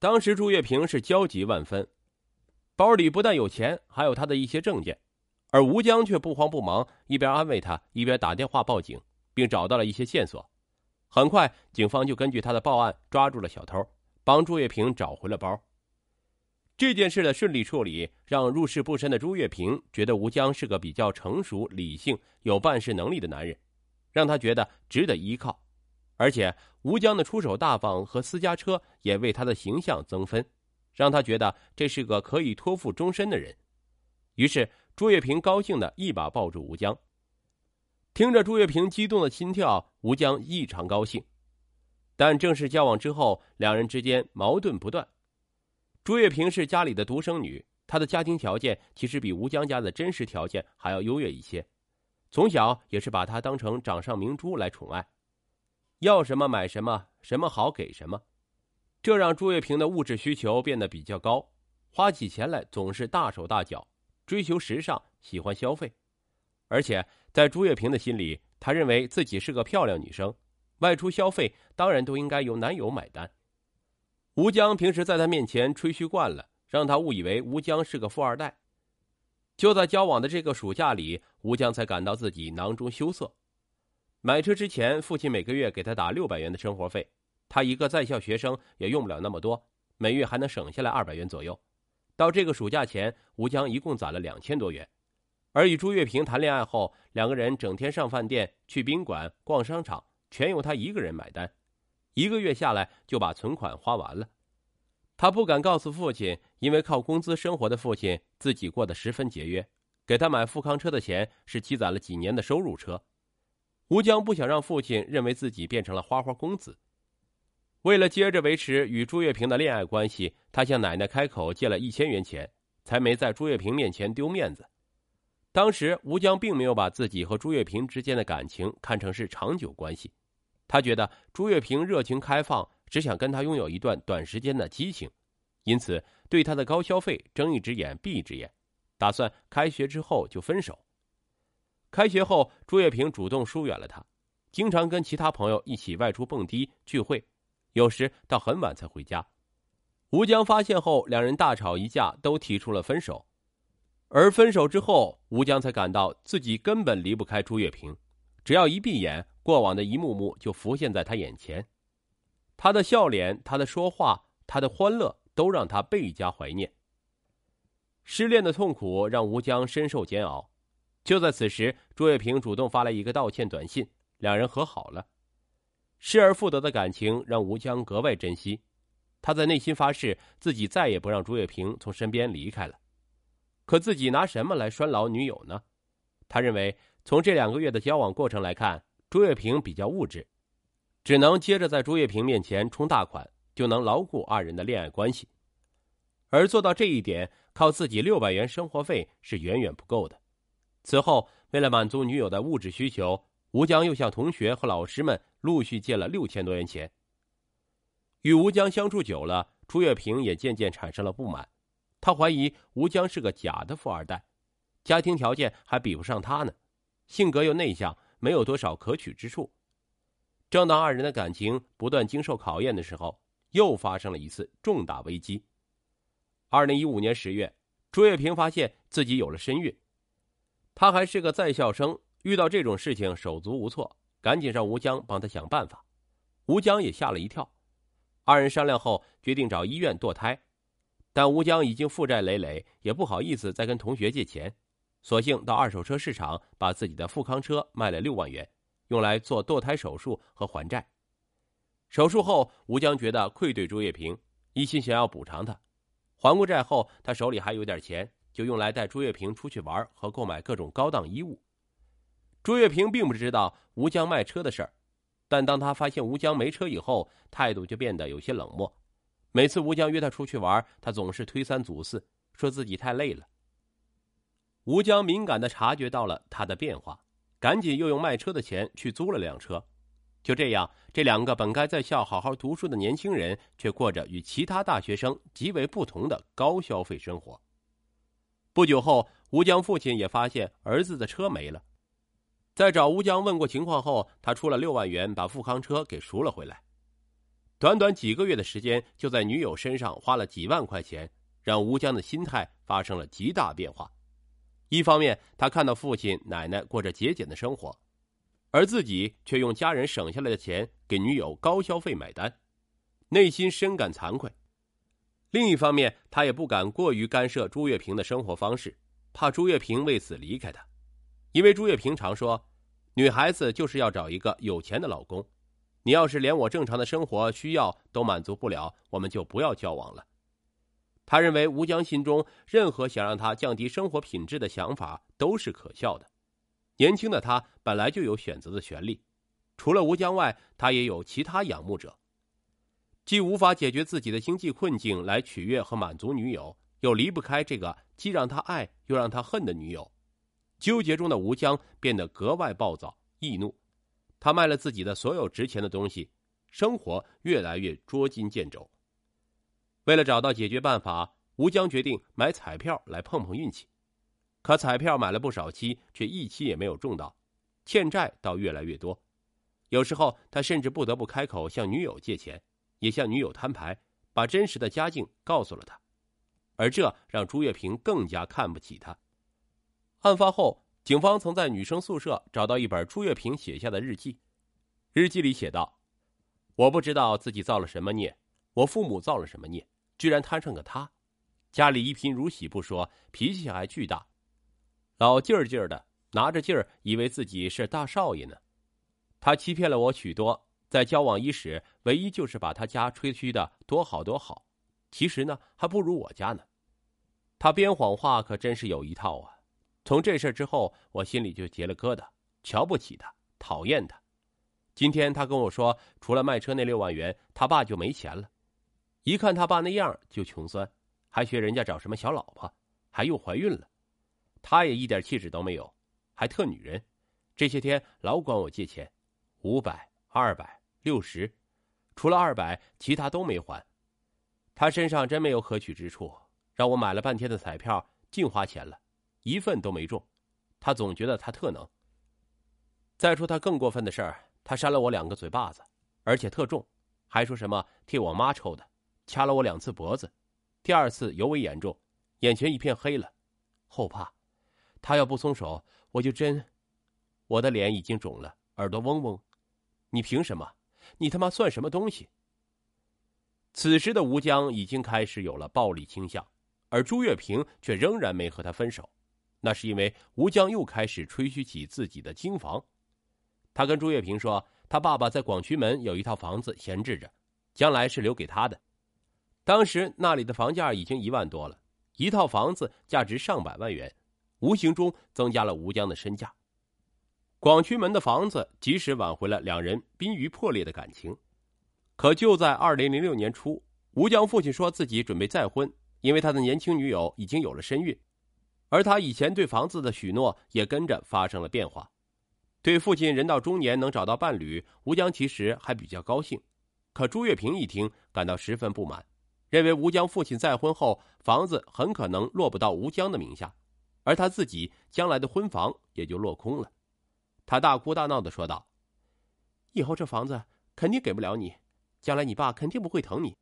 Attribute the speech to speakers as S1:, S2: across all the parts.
S1: 当时朱月平是焦急万分，包里不但有钱，还有他的一些证件，而吴江却不慌不忙，一边安慰他，一边打电话报警，并找到了一些线索。很快，警方就根据他的报案抓住了小偷，帮朱月平找回了包。这件事的顺利处理，让入世不深的朱月平觉得吴江是个比较成熟、理性、有办事能力的男人，让他觉得值得依靠。而且吴江的出手大方和私家车也为他的形象增分，让他觉得这是个可以托付终身的人。于是朱月平高兴的一把抱住吴江。听着朱月平激动的心跳，吴江异常高兴。但正式交往之后，两人之间矛盾不断。朱月平是家里的独生女，她的家庭条件其实比吴江家的真实条件还要优越一些，从小也是把她当成掌上明珠来宠爱，要什么买什么，什么好给什么，这让朱月平的物质需求变得比较高，花起钱来总是大手大脚，追求时尚，喜欢消费，而且在朱月平的心里，他认为自己是个漂亮女生，外出消费当然都应该由男友买单。吴江平时在他面前吹嘘惯了，让他误以为吴江是个富二代。就在交往的这个暑假里，吴江才感到自己囊中羞涩。买车之前，父亲每个月给他打六百元的生活费，他一个在校学生也用不了那么多，每月还能省下来二百元左右。到这个暑假前，吴江一共攒了两千多元。而与朱月平谈恋爱后，两个人整天上饭店、去宾馆、逛商场，全由他一个人买单。一个月下来就把存款花完了，他不敢告诉父亲，因为靠工资生活的父亲自己过得十分节约，给他买富康车的钱是积攒了几年的收入车。吴江不想让父亲认为自己变成了花花公子，为了接着维持与朱月平的恋爱关系，他向奶奶开口借了一千元钱，才没在朱月平面前丢面子。当时吴江并没有把自己和朱月平之间的感情看成是长久关系。他觉得朱月平热情开放，只想跟他拥有一段短时间的激情，因此对他的高消费睁一只眼闭一只眼，打算开学之后就分手。开学后，朱月平主动疏远了他，经常跟其他朋友一起外出蹦迪聚会，有时到很晚才回家。吴江发现后，两人大吵一架，都提出了分手。而分手之后，吴江才感到自己根本离不开朱月平，只要一闭眼。过往的一幕幕就浮现在他眼前，他的笑脸，他的说话，他的欢乐，都让他倍加怀念。失恋的痛苦让吴江深受煎熬。就在此时，朱月平主动发来一个道歉短信，两人和好了。失而复得的感情让吴江格外珍惜，他在内心发誓自己再也不让朱月平从身边离开了。可自己拿什么来拴牢女友呢？他认为，从这两个月的交往过程来看。朱月平比较物质，只能接着在朱月平面前充大款，就能牢固二人的恋爱关系。而做到这一点，靠自己六百元生活费是远远不够的。此后，为了满足女友的物质需求，吴江又向同学和老师们陆续借了六千多元钱。与吴江相处久了，朱月平也渐渐产生了不满，他怀疑吴江是个假的富二代，家庭条件还比不上他呢，性格又内向。没有多少可取之处。正当二人的感情不断经受考验的时候，又发生了一次重大危机。二零一五年十月，朱月平发现自己有了身孕，他还是个在校生，遇到这种事情手足无措，赶紧让吴江帮他想办法。吴江也吓了一跳，二人商量后决定找医院堕胎，但吴江已经负债累累，也不好意思再跟同学借钱。索性到二手车市场把自己的富康车卖了六万元，用来做堕胎手术和还债。手术后，吴江觉得愧对朱月平，一心想要补偿他。还过债后，他手里还有点钱，就用来带朱月平出去玩和购买各种高档衣物。朱月平并不知道吴江卖车的事儿，但当他发现吴江没车以后，态度就变得有些冷漠。每次吴江约他出去玩，他总是推三阻四，说自己太累了。吴江敏感的察觉到了他的变化，赶紧又用卖车的钱去租了辆车。就这样，这两个本该在校好好读书的年轻人，却过着与其他大学生极为不同的高消费生活。不久后，吴江父亲也发现儿子的车没了，在找吴江问过情况后，他出了六万元把富康车给赎了回来。短短几个月的时间，就在女友身上花了几万块钱，让吴江的心态发生了极大变化。一方面，他看到父亲、奶奶过着节俭的生活，而自己却用家人省下来的钱给女友高消费买单，内心深感惭愧。另一方面，他也不敢过于干涉朱月平的生活方式，怕朱月平为此离开他，因为朱月平常说，女孩子就是要找一个有钱的老公，你要是连我正常的生活需要都满足不了，我们就不要交往了。他认为吴江心中任何想让他降低生活品质的想法都是可笑的。年轻的他本来就有选择的权利，除了吴江外，他也有其他仰慕者。既无法解决自己的经济困境来取悦和满足女友，又离不开这个既让他爱又让他恨的女友，纠结中的吴江变得格外暴躁易怒。他卖了自己的所有值钱的东西，生活越来越捉襟见肘。为了找到解决办法，吴江决定买彩票来碰碰运气。可彩票买了不少期，却一期也没有中到，欠债倒越来越多。有时候他甚至不得不开口向女友借钱。也向女友摊牌，把真实的家境告诉了他，而这让朱月平更加看不起他。案发后，警方曾在女生宿舍找到一本朱月平写下的日记，日记里写道：“我不知道自己造了什么孽，我父母造了什么孽，居然摊上个他。家里一贫如洗不说，脾气还巨大，老劲儿劲儿的，拿着劲儿，以为自己是大少爷呢。他欺骗了我许多。”在交往伊始，唯一就是把他家吹嘘的多好多好，其实呢还不如我家呢。他编谎话可真是有一套啊！从这事之后，我心里就结了疙瘩，瞧不起他，讨厌他。今天他跟我说，除了卖车那六万元，他爸就没钱了。一看他爸那样就穷酸，还学人家找什么小老婆，还又怀孕了。他也一点气质都没有，还特女人。这些天老管我借钱，五百、二百。六十，除了二百，其他都没还。他身上真没有可取之处，让我买了半天的彩票，净花钱了，一份都没中。他总觉得他特能。再说他更过分的事儿，他扇了我两个嘴巴子，而且特重，还说什么替我妈抽的，掐了我两次脖子，第二次尤为严重，眼前一片黑了，后怕。他要不松手，我就真……我的脸已经肿了，耳朵嗡嗡。你凭什么？你他妈算什么东西？此时的吴江已经开始有了暴力倾向，而朱月平却仍然没和他分手。那是因为吴江又开始吹嘘起自己的京房。他跟朱月平说，他爸爸在广渠门有一套房子闲置着，将来是留给他的。当时那里的房价已经一万多了，一套房子价值上百万元，无形中增加了吴江的身价。广渠门的房子及时挽回了两人濒于破裂的感情，可就在二零零六年初，吴江父亲说自己准备再婚，因为他的年轻女友已经有了身孕，而他以前对房子的许诺也跟着发生了变化。对父亲人到中年能找到伴侣，吴江其实还比较高兴，可朱月平一听感到十分不满，认为吴江父亲再婚后房子很可能落不到吴江的名下，而他自己将来的婚房也就落空了。他大哭大闹的说道：“以后这房子肯定给不了你，将来你爸肯定不会疼你，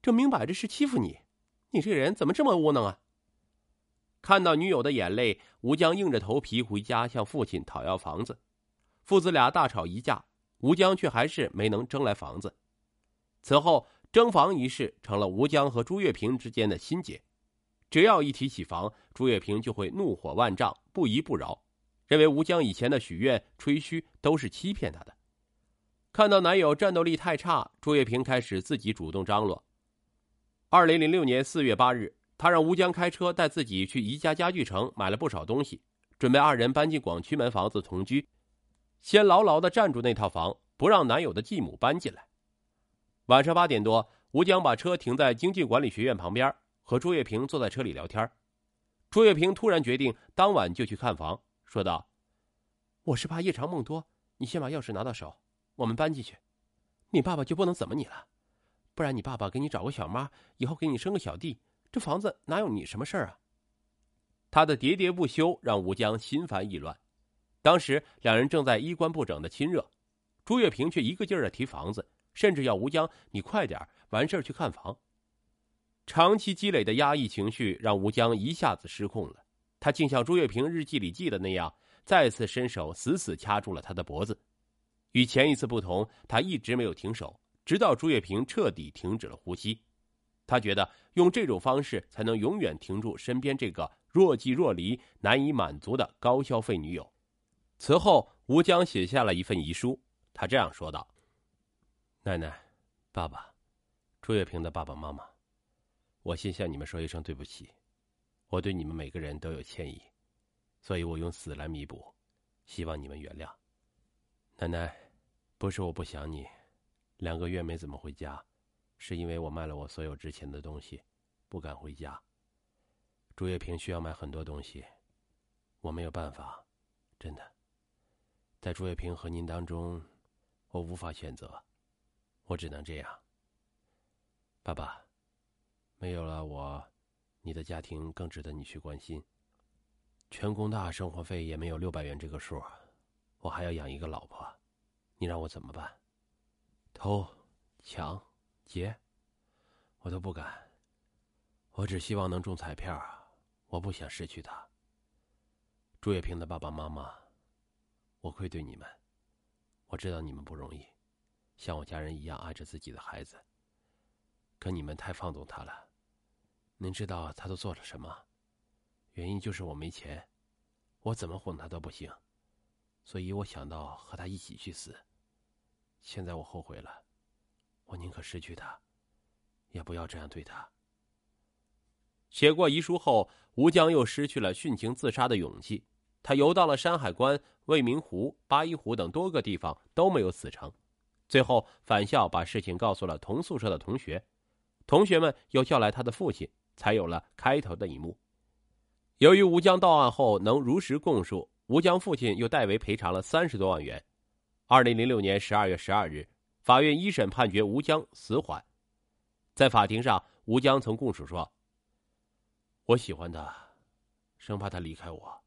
S1: 这明摆着是欺负你。你这人怎么这么窝囊啊？”看到女友的眼泪，吴江硬着头皮回家向父亲讨要房子，父子俩大吵一架，吴江却还是没能争来房子。此后，争房一事成了吴江和朱月平之间的心结，只要一提起房，朱月平就会怒火万丈，不依不饶。认为吴江以前的许愿吹嘘都是欺骗他的。看到男友战斗力太差，朱月平开始自己主动张罗。二零零六年四月八日，他让吴江开车带自己去宜家家具城买了不少东西，准备二人搬进广渠门房子同居，先牢牢的占住那套房，不让男友的继母搬进来。晚上八点多，吴江把车停在经济管理学院旁边，和朱月平坐在车里聊天。朱月平突然决定当晚就去看房。说道：“我是怕夜长梦多，你先把钥匙拿到手，我们搬进去，你爸爸就不能怎么你了。不然你爸爸给你找个小妈，以后给你生个小弟，这房子哪有你什么事儿啊？”他的喋喋不休让吴江心烦意乱。当时两人正在衣冠不整的亲热，朱月平却一个劲儿的提房子，甚至要吴江你快点完事儿去看房。长期积累的压抑情绪让吴江一下子失控了，他竟像朱月平日记里记的那样，再次伸手死死掐住了他的脖子。与前一次不同，他一直没有停手，直到朱月平彻底停止了呼吸。他觉得用这种方式才能永远停住身边这个若即若离、难以满足的高消费女友。此后，吴江写下了一份遗书，他这样说道：“奶奶，爸爸，朱月平的爸爸妈妈。”我先向你们说一声对不起，我对你们每个人都有歉意，所以我用死来弥补，希望你们原谅。奶奶，不是我不想你，两个月没怎么回家，是因为我卖了我所有值钱的东西，不敢回家。朱月平需要买很多东西，我没有办法，真的。在朱月平和您当中，我无法选择，我只能这样。爸爸。没有了我，你的家庭更值得你去关心。全工大生活费也没有六百元这个数，我还要养一个老婆，你让我怎么办？偷、抢、劫，我都不敢。我只希望能中彩票，我不想失去他。朱月平的爸爸妈妈，我愧对你们。我知道你们不容易，像我家人一样爱着自己的孩子，可你们太放纵他了。您知道他都做了什么？原因就是我没钱，我怎么哄他都不行，所以我想到和他一起去死。现在我后悔了，我宁可失去他，也不要这样对他。写过遗书后，吴江又失去了殉情自杀的勇气。他游到了山海关、未名湖、八一湖等多个地方都没有死成，最后返校把事情告诉了同宿舍的同学，同学们又叫来他的父亲。才有了开头的一幕。由于吴江到案后能如实供述，吴江父亲又代为赔偿了三十多万元。二零零六年十二月十二日，法院一审判决吴江死缓。在法庭上，吴江曾供述说：“我喜欢他，生怕他离开我，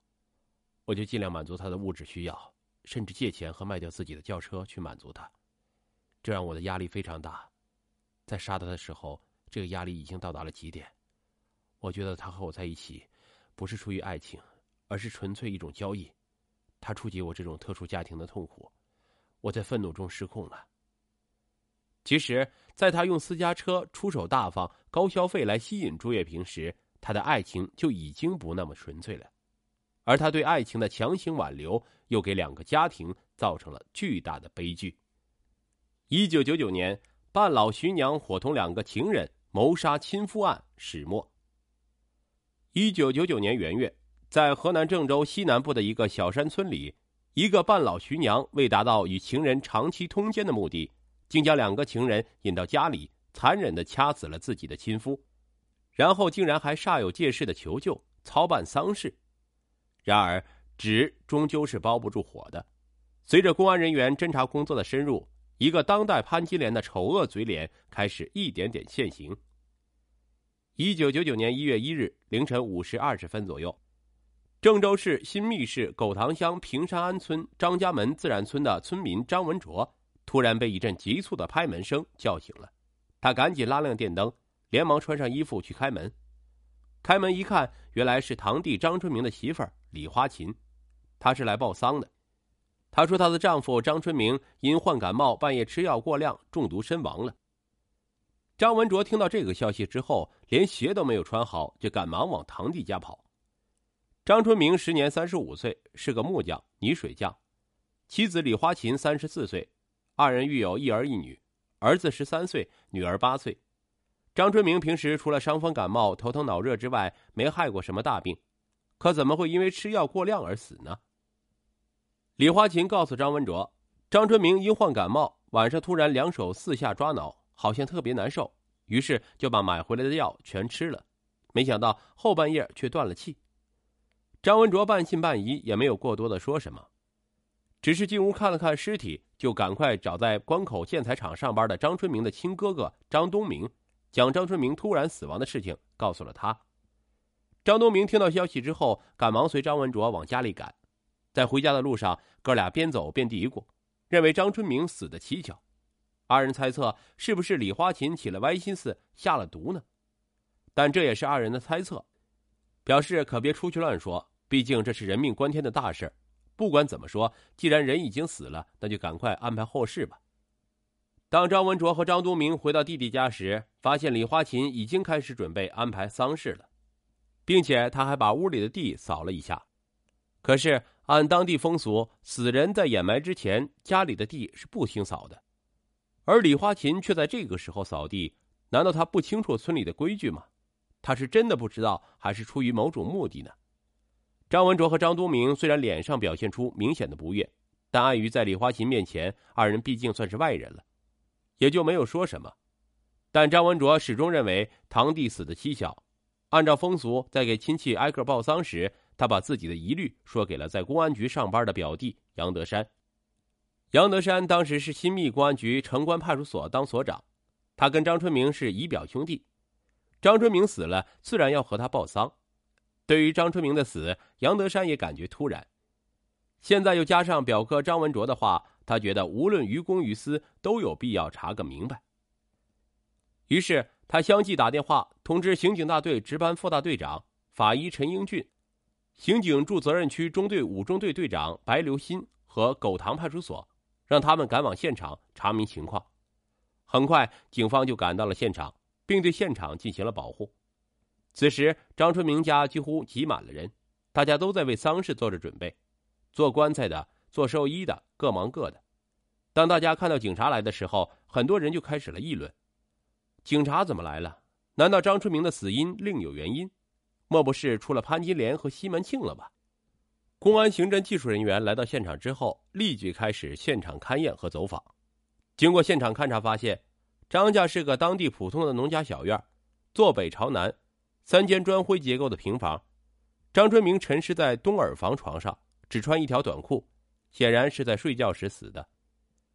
S1: 我就尽量满足他的物质需要，甚至借钱和卖掉自己的轿车去满足他，这让我的压力非常大。在杀他的时候，这个压力已经到达了极点。”我觉得他和我在一起，不是出于爱情，而是纯粹一种交易。他触及我这种特殊家庭的痛苦，我在愤怒中失控了。其实，在他用私家车出手大方、高消费来吸引朱月平时，他的爱情就已经不那么纯粹了。而他对爱情的强行挽留，又给两个家庭造成了巨大的悲剧。一九九九年，半老徐娘伙同两个情人谋杀亲夫案始末。一九九九年元月，在河南郑州西南部的一个小山村里，一个半老徐娘为达到与情人长期通奸的目的，竟将两个情人引到家里，残忍的掐死了自己的亲夫，然后竟然还煞有介事的求救，操办丧事。然而，纸终究是包不住火的。随着公安人员侦查工作的深入，一个当代潘金莲的丑恶嘴脸开始一点点现形。一九九九年一月一日凌晨五时二十分左右，郑州市新密市狗塘乡平山安村张家门自然村的村民张文卓突然被一阵急促的拍门声叫醒了，他赶紧拉亮电灯，连忙穿上衣服去开门。开门一看，原来是堂弟张春明的媳妇李花琴，她是来报丧的。她说她的丈夫张春明因患感冒，半夜吃药过量，中毒身亡了。张文卓听到这个消息之后，连鞋都没有穿好，就赶忙往堂弟家跑。张春明时年三十五岁，是个木匠、泥水匠，妻子李花琴三十四岁，二人育有一儿一女，儿子十三岁，女儿八岁。张春明平时除了伤风感冒、头疼脑热之外，没害过什么大病，可怎么会因为吃药过量而死呢？李花琴告诉张文卓，张春明因患感冒，晚上突然两手四下抓挠。好像特别难受，于是就把买回来的药全吃了，没想到后半夜却断了气。张文卓半信半疑，也没有过多的说什么，只是进屋看了看尸体，就赶快找在关口建材厂上班的张春明的亲哥哥张东明，将张春明突然死亡的事情告诉了他。张东明听到消息之后，赶忙随张文卓往家里赶，在回家的路上，哥俩边走边嘀咕，认为张春明死的蹊跷。二人猜测是不是李花琴起了歪心思下了毒呢？但这也是二人的猜测，表示可别出去乱说，毕竟这是人命关天的大事。不管怎么说，既然人已经死了，那就赶快安排后事吧。当张文卓和张东明回到弟弟家时，发现李花琴已经开始准备安排丧事了，并且他还把屋里的地扫了一下。可是按当地风俗，死人在掩埋之前，家里的地是不清扫的。而李花琴却在这个时候扫地，难道他不清楚村里的规矩吗？他是真的不知道，还是出于某种目的呢？张文卓和张东明虽然脸上表现出明显的不悦，但碍于在李花琴面前，二人毕竟算是外人了。也就没有说什么，但张文卓始终认为堂弟死的蹊跷。按照风俗，在给亲戚挨个报丧时，他把自己的疑虑说给了在公安局上班的表弟杨德山。杨德山当时是新密公安局城关派出所当所长，他跟张春明是姨表兄弟。张春明死了，自然要和他报丧。对于张春明的死，杨德山也感觉突然。现在又加上表哥张文卓的话。他觉得无论于公于私，都有必要查个明白。于是他相继打电话通知刑警大队值班副大队长法医陈英俊、刑警驻责任区中队五中队队长白留新和狗塘派出所，让他们赶往现场查明情况。很快，警方就赶到了现场，并对现场进行了保护。此时，张春明家几乎挤满了人，大家都在为丧事做着准备，做棺材的。做寿衣的各忙各的。当大家看到警察来的时候，很多人就开始了议论：“警察怎么来了？难道张春明的死因另有原因？莫不是出了潘金莲和西门庆了吧？”公安刑侦技术人员来到现场之后，立即开始现场勘验和走访。经过现场勘查，发现张家是个当地普通的农家小院，坐北朝南，三间砖灰结构的平房。张春明沉尸在东耳房床上，只穿一条短裤。显然是在睡觉时死的，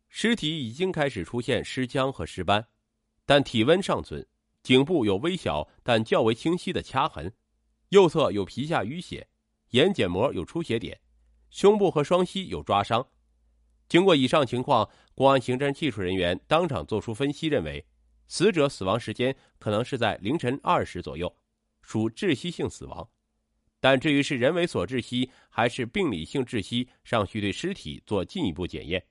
S1: 尸体已经开始出现尸僵和尸斑，但体温尚存。颈部有微小但较为清晰的掐痕，右侧有皮下淤血，眼睑膜有出血点，胸部和双膝有抓伤。经过以上情况，公安刑侦技术人员当场作出分析，认为死者死亡时间可能是在凌晨二时左右，属窒息性死亡。但至于是人为所窒息还是病理性窒息，尚需对尸体做进一步检验。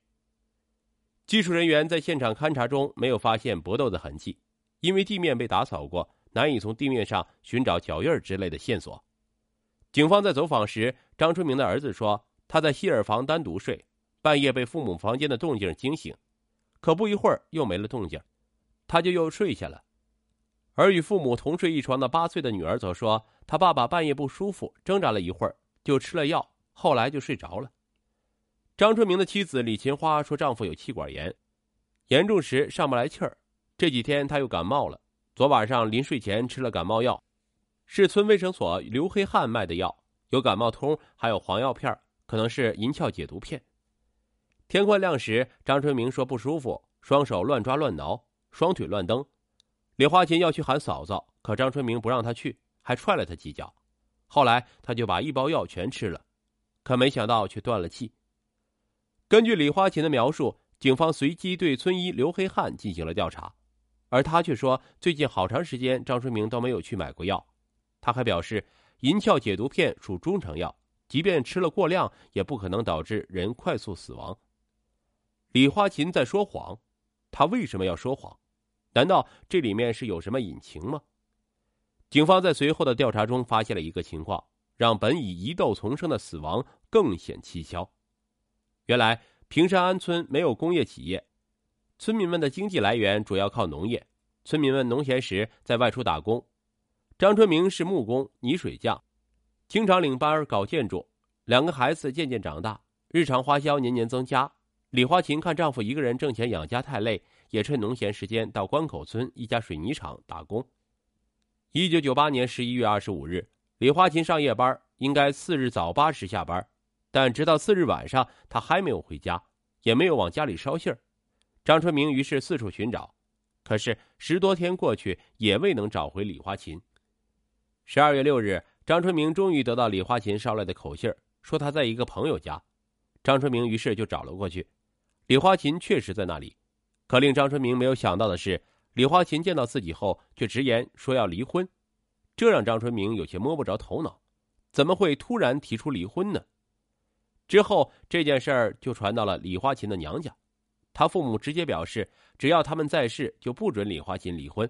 S1: 技术人员在现场勘查中没有发现搏斗的痕迹，因为地面被打扫过，难以从地面上寻找脚印之类的线索。警方在走访时，张春明的儿子说他在西耳房单独睡，半夜被父母房间的动静惊醒，可不一会儿又没了动静，他就又睡下了。而与父母同睡一床的八岁的女儿则说。他爸爸半夜不舒服，挣扎了一会儿，就吃了药，后来就睡着了。张春明的妻子李琴花说，丈夫有气管炎，严重时上不来气儿。这几天他又感冒了，昨晚上临睡前吃了感冒药，是村卫生所刘黑汉卖的药，有感冒通，还有黄药片，可能是银翘解毒片。天快亮时，张春明说不舒服，双手乱抓乱挠，双腿乱蹬。李花琴要去喊嫂嫂，可张春明不让她去。还踹了他几脚，后来他就把一包药全吃了，可没想到却断了气。根据李花琴的描述，警方随即对村医刘黑汉进行了调查，而他却说最近好长时间张春明都没有去买过药。他还表示，银翘解毒片属中成药，即便吃了过量，也不可能导致人快速死亡。李花琴在说谎，他为什么要说谎？难道这里面是有什么隐情吗？警方在随后的调查中发现了一个情况，让本已疑窦丛生的死亡更显蹊跷。原来平山安村没有工业企业，村民们的经济来源主要靠农业。村民们农闲时在外出打工。张春明是木工、泥水匠，经常领班搞建筑。两个孩子渐渐长大，日常花销年年增加。李花琴看丈夫一个人挣钱养家太累，也趁农闲时间到关口村一家水泥厂打工。一九九八年十一月二十五日，李花琴上夜班，应该次日早八时下班，但直到次日晚上，她还没有回家，也没有往家里捎信儿。张春明于是四处寻找，可是十多天过去，也未能找回李花琴。十二月六日，张春明终于得到李花琴捎来的口信说他在一个朋友家。张春明于是就找了过去，李花琴确实在那里，可令张春明没有想到的是，李花琴见到自己后却直言说要离婚，这让张春明有些摸不着头脑，怎么会突然提出离婚呢？之后这件事儿就传到了李花琴的娘家，他父母直接表示，只要他们在世，就不准李花琴离婚。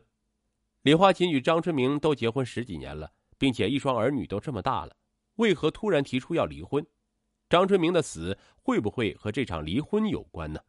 S1: 李花琴与张春明都结婚十几年了，并且一双儿女都这么大了，为何突然提出要离婚？张春明的死会不会和这场离婚有关呢？